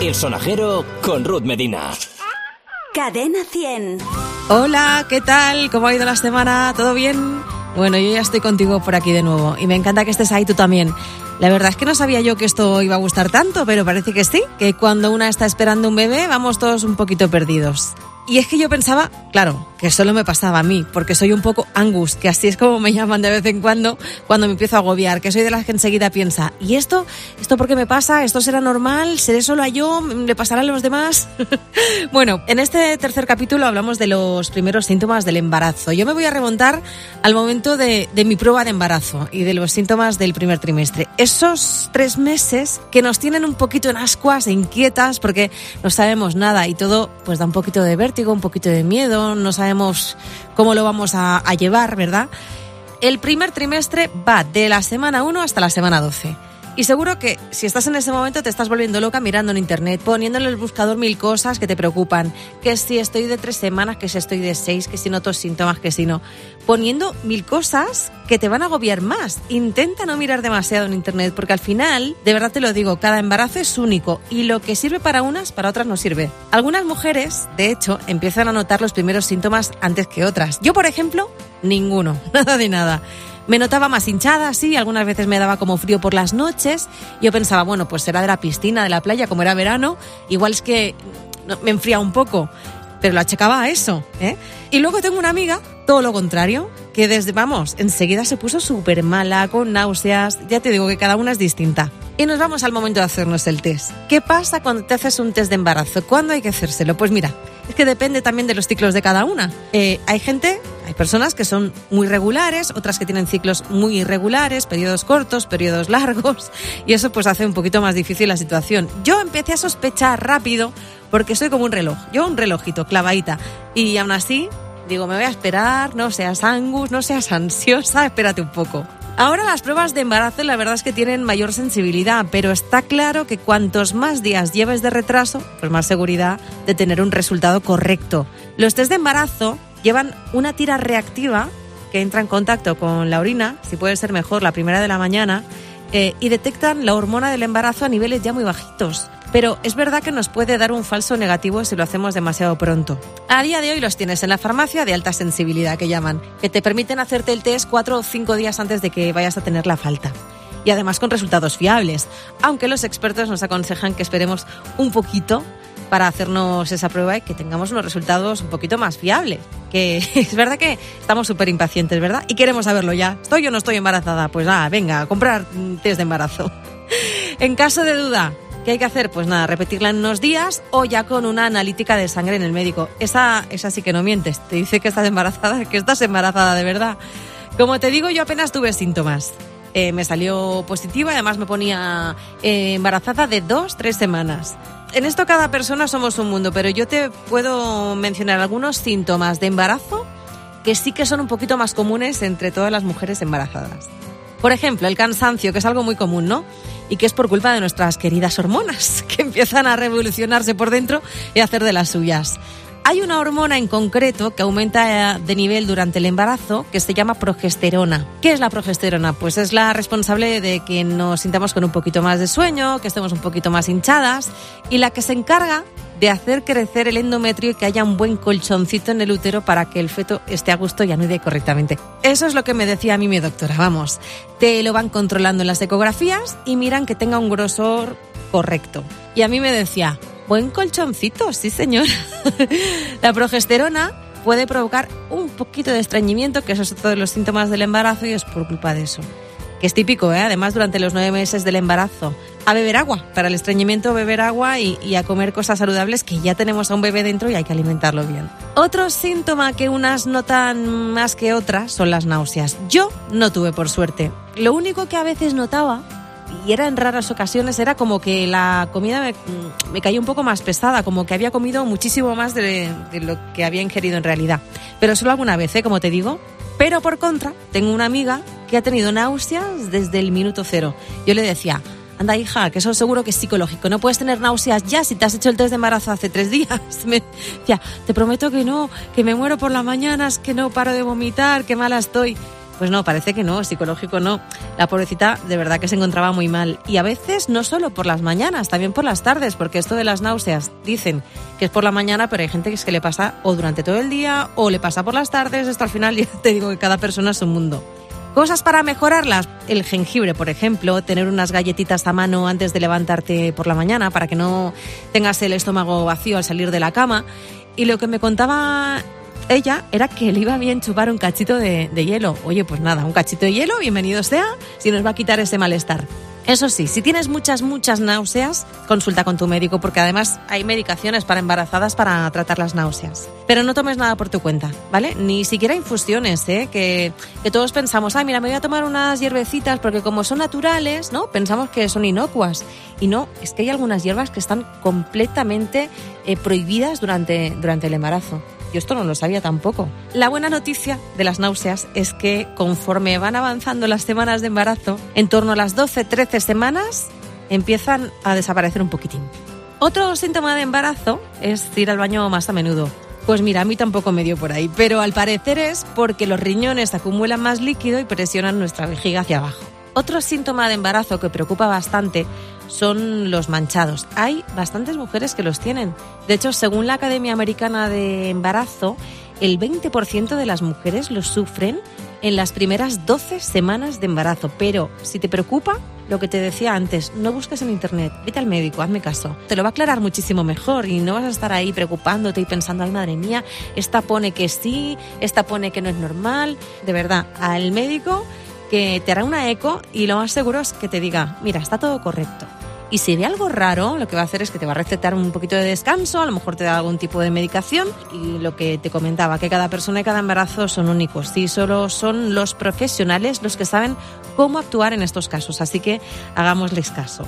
El sonajero con Ruth Medina. Cadena 100. Hola, ¿qué tal? ¿Cómo ha ido la semana? ¿Todo bien? Bueno, yo ya estoy contigo por aquí de nuevo y me encanta que estés ahí tú también. La verdad es que no sabía yo que esto iba a gustar tanto, pero parece que sí, que cuando una está esperando un bebé vamos todos un poquito perdidos. Y es que yo pensaba, claro, que solo me pasaba a mí, porque soy un poco Angus, que así es como me llaman de vez en cuando cuando me empiezo a agobiar, que soy de las que enseguida piensa, ¿y esto? ¿Esto por qué me pasa? ¿Esto será normal? ¿Seré solo a yo? ¿Le pasará a los demás? bueno, en este tercer capítulo hablamos de los primeros síntomas del embarazo. Yo me voy a remontar al momento de, de mi prueba de embarazo y de los síntomas del primer trimestre. Esos tres meses que nos tienen un poquito en ascuas e inquietas porque no sabemos nada y todo pues da un poquito de vértigo un poquito de miedo, no sabemos cómo lo vamos a, llevar, ¿verdad? El primer trimestre va de la semana 1 hasta la semana 12. Y seguro que si estás en ese momento te estás volviendo loca mirando en internet, poniendo en el buscador mil cosas que te preocupan. Que si estoy de tres semanas, que si estoy de seis, que si noto síntomas, que si no. Poniendo mil cosas que te van a agobiar más. Intenta no mirar demasiado en internet porque al final, de verdad te lo digo, cada embarazo es único y lo que sirve para unas, para otras no sirve. Algunas mujeres, de hecho, empiezan a notar los primeros síntomas antes que otras. Yo, por ejemplo, ninguno, nada de nada. Me notaba más hinchada, sí, algunas veces me daba como frío por las noches. Yo pensaba, bueno, pues será de la piscina, de la playa, como era verano, igual es que me enfría un poco, pero lo achacaba a eso. ¿eh? Y luego tengo una amiga, todo lo contrario, que desde, vamos, enseguida se puso súper mala, con náuseas, ya te digo que cada una es distinta. Y nos vamos al momento de hacernos el test. ¿Qué pasa cuando te haces un test de embarazo? ¿Cuándo hay que hacérselo? Pues mira, es que depende también de los ciclos de cada una. Eh, hay gente, hay personas que son muy regulares, otras que tienen ciclos muy irregulares, periodos cortos, periodos largos, y eso pues hace un poquito más difícil la situación. Yo empecé a sospechar rápido porque soy como un reloj, yo un relojito, clavadita, y aún así digo, me voy a esperar, no seas angus, no seas ansiosa, espérate un poco. Ahora las pruebas de embarazo la verdad es que tienen mayor sensibilidad, pero está claro que cuantos más días lleves de retraso, pues más seguridad de tener un resultado correcto. Los test de embarazo llevan una tira reactiva que entra en contacto con la orina, si puede ser mejor la primera de la mañana, eh, y detectan la hormona del embarazo a niveles ya muy bajitos. Pero es verdad que nos puede dar un falso negativo si lo hacemos demasiado pronto. A día de hoy los tienes en la farmacia de alta sensibilidad que llaman, que te permiten hacerte el test cuatro o cinco días antes de que vayas a tener la falta. Y además con resultados fiables, aunque los expertos nos aconsejan que esperemos un poquito para hacernos esa prueba y que tengamos unos resultados un poquito más fiables. Que es verdad que estamos súper impacientes, ¿verdad? Y queremos saberlo ya. ¿Estoy o no estoy embarazada? Pues nada, venga, a comprar test de embarazo. En caso de duda, ¿Qué hay que hacer? Pues nada, repetirla en unos días o ya con una analítica de sangre en el médico. Esa, esa sí que no mientes. Te dice que estás embarazada, que estás embarazada de verdad. Como te digo, yo apenas tuve síntomas. Eh, me salió positiva, además me ponía eh, embarazada de dos, tres semanas. En esto cada persona somos un mundo, pero yo te puedo mencionar algunos síntomas de embarazo que sí que son un poquito más comunes entre todas las mujeres embarazadas. Por ejemplo, el cansancio, que es algo muy común, ¿no? Y que es por culpa de nuestras queridas hormonas, que empiezan a revolucionarse por dentro y a hacer de las suyas. Hay una hormona en concreto que aumenta de nivel durante el embarazo que se llama progesterona. ¿Qué es la progesterona? Pues es la responsable de que nos sintamos con un poquito más de sueño, que estemos un poquito más hinchadas y la que se encarga de hacer crecer el endometrio y que haya un buen colchoncito en el útero para que el feto esté a gusto y anude correctamente. Eso es lo que me decía a mí mi doctora, vamos. Te lo van controlando en las ecografías y miran que tenga un grosor correcto. Y a mí me decía, buen colchoncito, sí señor. la progesterona puede provocar un poquito de estreñimiento, que eso es otro de los síntomas del embarazo y es por culpa de eso que es típico, ¿eh? además durante los nueve meses del embarazo. A beber agua, para el estreñimiento beber agua y, y, a comer cosas saludables que ya tenemos a un bebé dentro y hay que alimentarlo bien. Otro síntoma que unas notan más que otras son las náuseas. Yo no tuve por suerte. Lo único que a veces notaba, y era en raras ocasiones, era como que la comida me, me caía un poco más pesada, como que había comido muchísimo más de, lo que había ingerido en realidad. Pero solo alguna vez, ¿eh? como te digo. Pero por contra, tengo una amiga que ha tenido náuseas desde el minuto cero. Yo le decía, anda hija, que eso seguro que es psicológico, no puedes tener náuseas ya si te has hecho el test de embarazo hace tres días. Me decía, te prometo que no, que me muero por las mañanas, que no paro de vomitar, que mala estoy. Pues no, parece que no, psicológico no. La pobrecita de verdad que se encontraba muy mal. Y a veces no solo por las mañanas, también por las tardes, porque esto de las náuseas dicen que es por la mañana, pero hay gente que es que le pasa o durante todo el día o le pasa por las tardes, hasta al final ya te digo que cada persona es un mundo. Cosas para mejorarlas, el jengibre, por ejemplo, tener unas galletitas a mano antes de levantarte por la mañana para que no tengas el estómago vacío al salir de la cama. Y lo que me contaba ella era que le iba bien chupar un cachito de, de, hielo. Oye, pues nada, un cachito de hielo, bienvenido sea, si nos va a quitar ese malestar. Eso sí, si tienes muchas, muchas náuseas, consulta con tu médico porque además hay medicaciones para embarazadas para tratar las náuseas. Pero no tomes nada por tu cuenta, ¿vale? Ni siquiera infusiones, ¿eh? Que, que todos pensamos, ay, mira, me voy a tomar unas hierbecitas porque como son naturales, ¿no? Pensamos que son inocuas. Y no, es que hay algunas hierbas que están completamente eh, prohibidas durante, durante el embarazo. Yo esto no lo sabía tampoco. La buena noticia de las náuseas es que conforme van avanzando las semanas de embarazo, en torno a las 12-13 semanas empiezan a desaparecer un poquitín. Otro síntoma de embarazo es ir al baño más a menudo. Pues mira, a mí tampoco me dio por ahí, pero al parecer es porque los riñones acumulan más líquido y presionan nuestra vejiga hacia abajo. Otro síntoma de embarazo que preocupa bastante son los manchados. Hay bastantes mujeres que los tienen. De hecho, según la Academia Americana de Embarazo, el 20% de las mujeres los sufren en las primeras 12 semanas de embarazo. Pero si te preocupa, lo que te decía antes, no busques en internet, vete al médico, hazme caso. Te lo va a aclarar muchísimo mejor y no vas a estar ahí preocupándote y pensando, ay madre mía, esta pone que sí, esta pone que no es normal. De verdad, al médico que te hará una eco y lo más seguro es que te diga, mira, está todo correcto. Y si ve algo raro, lo que va a hacer es que te va a recetar un poquito de descanso, a lo mejor te da algún tipo de medicación y lo que te comentaba, que cada persona y cada embarazo son únicos y solo son los profesionales los que saben cómo actuar en estos casos, así que hagámosles caso.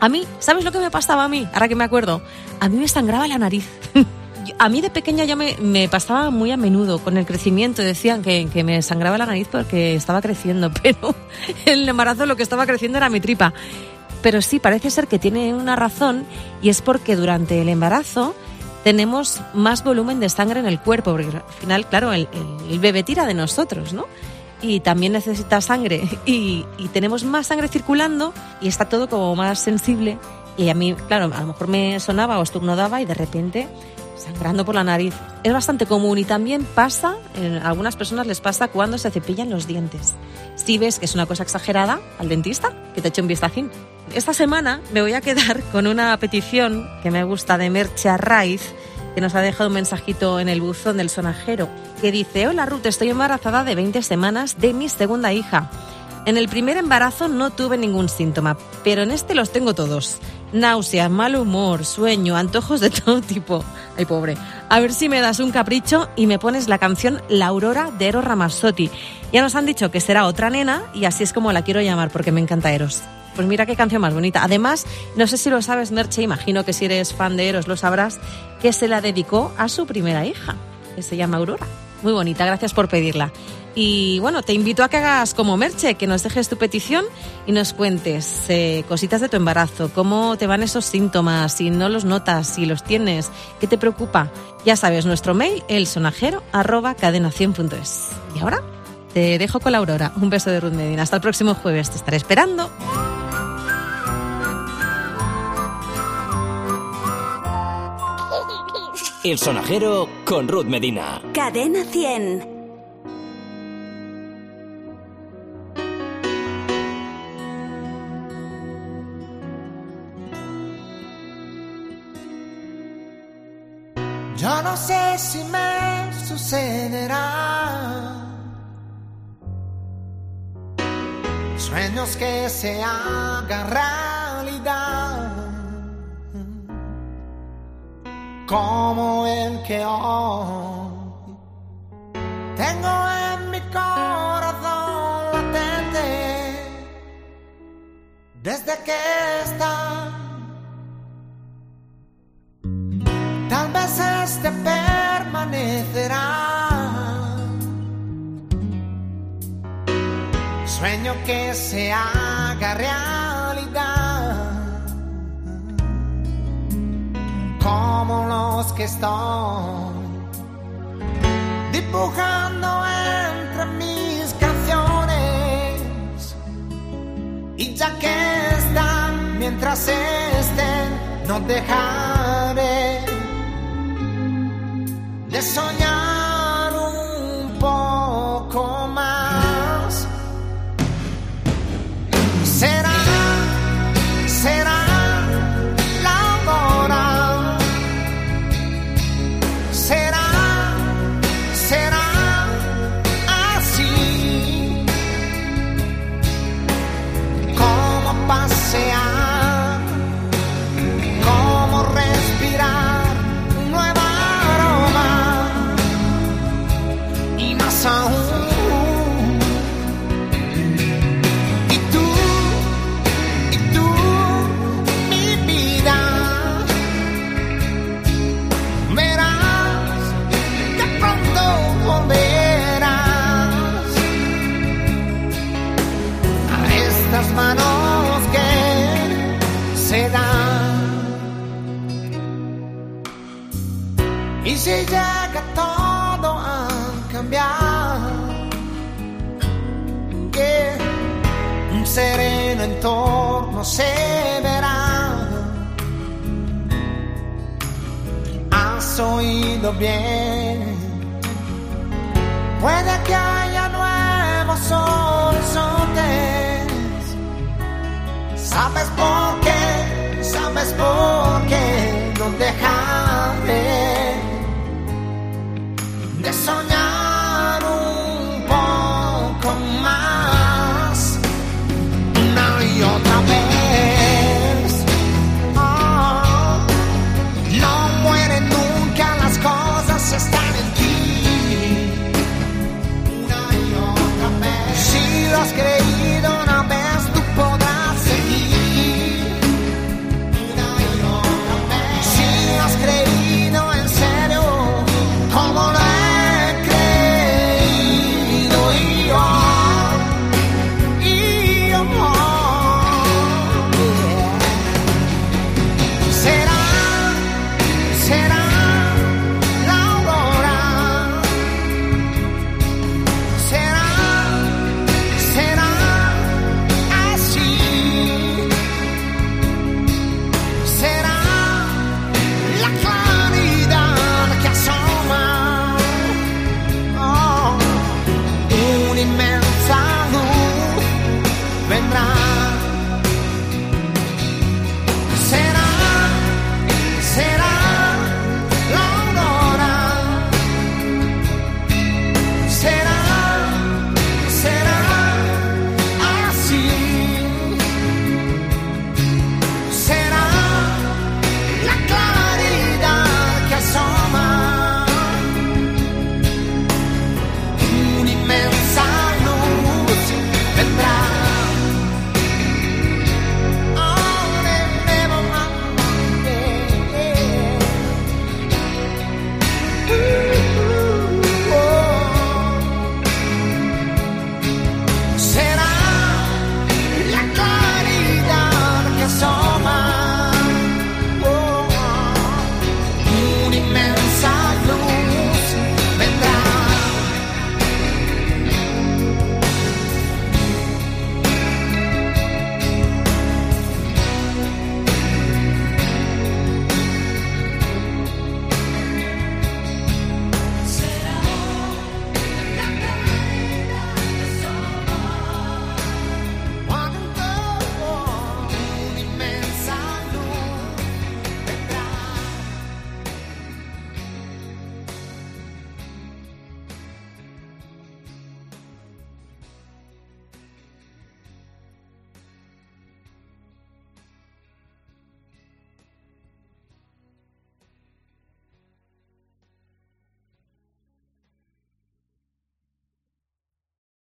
A mí, ¿sabes lo que me pasaba a mí? Ahora que me acuerdo, a mí me sangraba la nariz. a mí de pequeña ya me, me, pasaba muy a menudo con el crecimiento. Decían que, que, me sangraba la nariz porque estaba creciendo, pero el embarazo lo que estaba creciendo era mi tripa. Pero sí, parece ser que tiene una razón y es porque durante el embarazo tenemos más volumen de sangre en el cuerpo, porque al final, claro, el, el, bebé tira de nosotros, ¿no? y también necesita sangre y, y, tenemos más sangre circulando y está todo como más sensible y a mí, claro, a lo mejor me sonaba o estornudaba y de repente sangrando por la nariz. Es bastante común y también pasa, en algunas personas les pasa cuando se cepillan los dientes. Si ves que es una cosa exagerada, al dentista, que te eche un vistacín. Esta semana me voy a quedar con una petición que me gusta de Mercha Raiz, que nos ha dejado un mensajito en el buzón del sonajero, que dice, hola Ruth, estoy embarazada de 20 semanas de mi segunda hija. En el primer embarazo no tuve ningún síntoma, pero en este los tengo todos. Náuseas, mal humor, sueño, antojos de todo tipo. Ay, pobre. A ver si me das un capricho y me pones la canción La Aurora de Eros Ramazzotti. Ya nos han dicho que será otra nena y así es como la quiero llamar porque me encanta Eros. Pues mira qué canción más bonita. Además, no sé si lo sabes, Merche, imagino que si eres fan de Eros lo sabrás, que se la dedicó a su primera hija, que se llama Aurora. Muy bonita, gracias por pedirla. Y bueno, te invito a que hagas como Merche, que nos dejes tu petición y nos cuentes eh, cositas de tu embarazo, cómo te van esos síntomas, si no los notas, si los tienes, qué te preocupa. Ya sabes, nuestro mail, elsonajero arroba cadenación.es. Y ahora te dejo con la Aurora. Un beso de Ruth Medina. Hasta el próximo jueves. Te estaré esperando. El sonajero con Ruth Medina. Cadena 100. Yo no sé si me sucederá. Sueños que se hagan realidad. Como el que hoy tengo en mi corazón latente. Desde que está Quiero que se haga realidad. Como los que estoy dibujando entre mis canciones. Y ya que están, mientras estén, no dejaré de soñar. se verá. Has oído bien. Puede que haya nuevos horizontes. ¿Sabes por qué? ¿Sabes por qué? No dejaré.